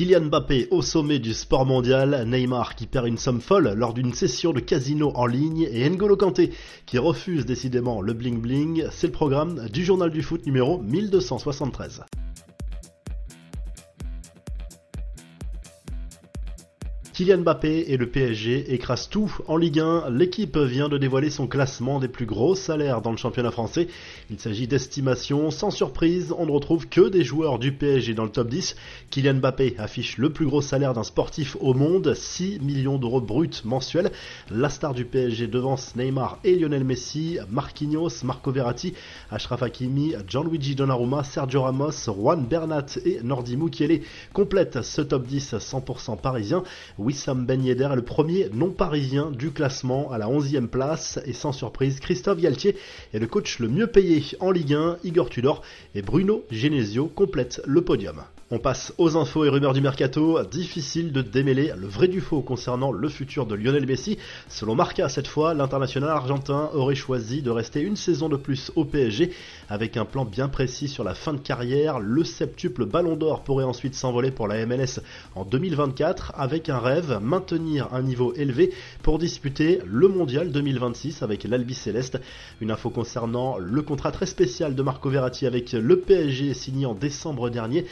Kylian Mbappé au sommet du sport mondial, Neymar qui perd une somme folle lors d'une session de casino en ligne et N'Golo Kanté qui refuse décidément le bling bling, c'est le programme du journal du foot numéro 1273. Kylian Mbappé et le PSG écrasent tout en Ligue 1. L'équipe vient de dévoiler son classement des plus gros salaires dans le championnat français. Il s'agit d'estimation. Sans surprise, on ne retrouve que des joueurs du PSG dans le top 10. Kylian Mbappé affiche le plus gros salaire d'un sportif au monde, 6 millions d'euros bruts mensuels. La star du PSG devance Neymar et Lionel Messi, Marquinhos, Marco Verratti, Ashraf Hakimi, Gianluigi Donnarumma, Sergio Ramos, Juan Bernat et Nordi Mukiele complètent ce top 10 100% parisien. Wissam Ben Yedder est le premier non-parisien du classement à la 11e place et sans surprise, Christophe Galtier est le coach le mieux payé en Ligue 1, Igor Tudor et Bruno Genesio complètent le podium. On passe aux infos et rumeurs du mercato. Difficile de démêler le vrai du faux concernant le futur de Lionel Messi. Selon Marca, cette fois, l'international argentin aurait choisi de rester une saison de plus au PSG avec un plan bien précis sur la fin de carrière. Le septuple Ballon d'Or pourrait ensuite s'envoler pour la MLS en 2024 avec un rêve, maintenir un niveau élevé pour disputer le Mondial 2026 avec l'Albi Céleste. Une info concernant le contrat très spécial de Marco Verratti avec le PSG signé en décembre dernier.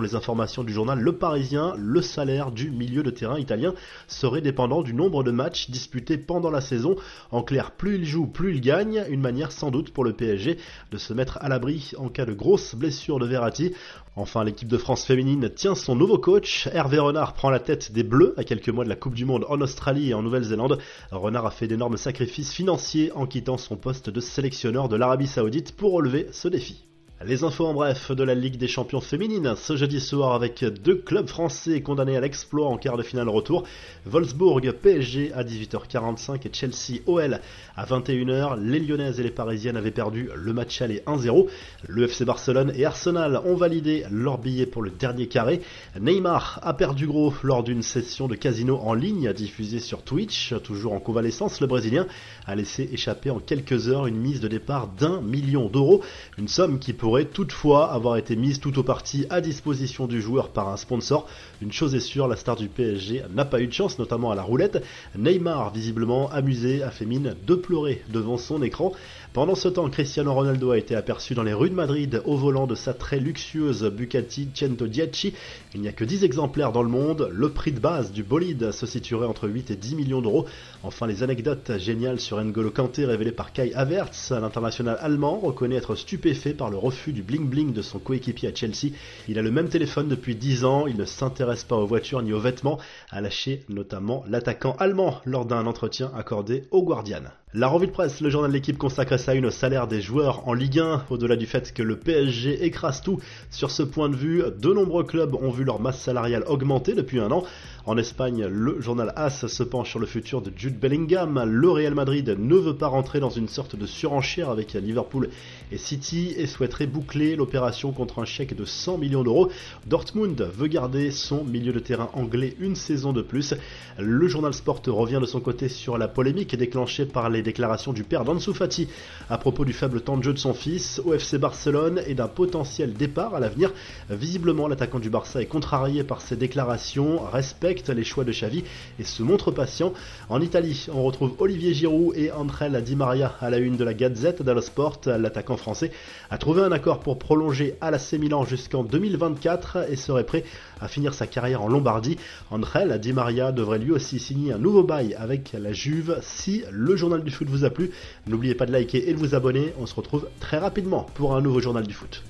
Les informations du journal Le Parisien, le salaire du milieu de terrain italien serait dépendant du nombre de matchs disputés pendant la saison. En clair, plus il joue, plus il gagne. Une manière sans doute pour le PSG de se mettre à l'abri en cas de grosse blessure de Verratti. Enfin, l'équipe de France féminine tient son nouveau coach. Hervé Renard prend la tête des Bleus à quelques mois de la Coupe du Monde en Australie et en Nouvelle-Zélande. Renard a fait d'énormes sacrifices financiers en quittant son poste de sélectionneur de l'Arabie Saoudite pour relever ce défi. Les infos en bref de la Ligue des champions féminines ce jeudi soir avec deux clubs français condamnés à l'exploit en quart de finale retour. Wolfsburg PSG à 18h45 et Chelsea OL à 21h. Les Lyonnaises et les Parisiennes avaient perdu le match aller 1-0. Le FC Barcelone et Arsenal ont validé leur billet pour le dernier carré. Neymar a perdu gros lors d'une session de casino en ligne diffusée sur Twitch. Toujours en convalescence, le Brésilien a laissé échapper en quelques heures une mise de départ d'un million d'euros. Une somme qui toutefois avoir été mise tout au parti à disposition du joueur par un sponsor. Une chose est sûre, la star du PSG n'a pas eu de chance, notamment à la roulette. Neymar, visiblement amusé, a fait mine de pleurer devant son écran. Pendant ce temps, Cristiano Ronaldo a été aperçu dans les rues de Madrid au volant de sa très luxueuse Bucati Cento Dieci. Il n'y a que 10 exemplaires dans le monde. Le prix de base du bolide se situerait entre 8 et 10 millions d'euros. Enfin, les anecdotes géniales sur N'Golo Kanté révélées par Kai Havertz, l'international allemand, reconnaît être stupéfait par le refus du bling-bling de son coéquipier à Chelsea. Il a le même téléphone depuis 10 ans, il ne s'intéresse pas aux voitures ni aux vêtements, a lâché notamment l'attaquant allemand lors d'un entretien accordé au Guardian. La revue de presse, le journal de l'équipe consacre sa une au salaire des joueurs en Ligue 1. Au-delà du fait que le PSG écrase tout sur ce point de vue, de nombreux clubs ont vu leur masse salariale augmenter depuis un an. En Espagne, le journal AS se penche sur le futur de Jude Bellingham. Le Real Madrid ne veut pas rentrer dans une sorte de surenchère avec Liverpool et City et souhaiterait boucler l'opération contre un chèque de 100 millions d'euros. Dortmund veut garder son milieu de terrain anglais une saison de plus. Le journal Sport revient de son côté sur la polémique déclenchée par les déclarations du père d'Ansu Fati à propos du faible temps de jeu de son fils au FC Barcelone et d'un potentiel départ à l'avenir. Visiblement, l'attaquant du Barça est contrarié par ces déclarations, respecte les choix de Xavi et se montre patient. En Italie, on retrouve Olivier Giroud et André Di Maria à la une de la Gazette dello Sport. L'attaquant français a trouvé un accord pour prolonger à l'AC Milan jusqu'en 2024 et serait prêt à finir sa carrière en Lombardie. André Di Maria devrait lui aussi signer un nouveau bail avec la Juve si le journal du foot vous a plu. N'oubliez pas de liker et de vous abonner. On se retrouve très rapidement pour un nouveau journal du foot.